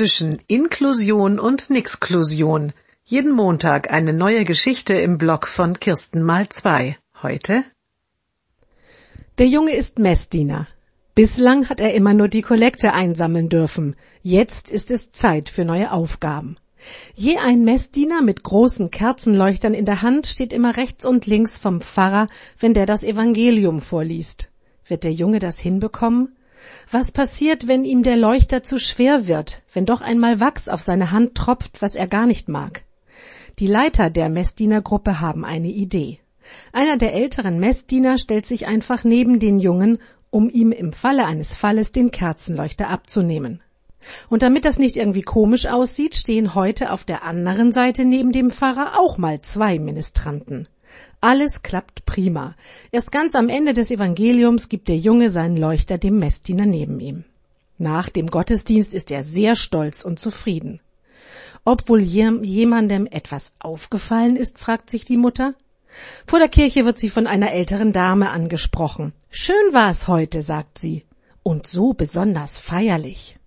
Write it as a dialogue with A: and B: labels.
A: zwischen Inklusion und Nixklusion. Jeden Montag eine neue Geschichte im Blog von Kirsten mal zwei. Heute?
B: Der Junge ist Messdiener. Bislang hat er immer nur die Kollekte einsammeln dürfen. Jetzt ist es Zeit für neue Aufgaben. Je ein Messdiener mit großen Kerzenleuchtern in der Hand steht immer rechts und links vom Pfarrer, wenn der das Evangelium vorliest. Wird der Junge das hinbekommen? Was passiert, wenn ihm der Leuchter zu schwer wird, wenn doch einmal Wachs auf seine Hand tropft, was er gar nicht mag? Die Leiter der Messdienergruppe haben eine Idee. Einer der älteren Messdiener stellt sich einfach neben den Jungen, um ihm im Falle eines Falles den Kerzenleuchter abzunehmen. Und damit das nicht irgendwie komisch aussieht, stehen heute auf der anderen Seite neben dem Pfarrer auch mal zwei Ministranten. Alles klappt prima. Erst ganz am Ende des Evangeliums gibt der Junge seinen Leuchter dem Messdiener neben ihm. Nach dem Gottesdienst ist er sehr stolz und zufrieden. Ob wohl jemandem etwas aufgefallen ist, fragt sich die Mutter. Vor der Kirche wird sie von einer älteren Dame angesprochen. Schön war's heute, sagt sie. Und so besonders feierlich.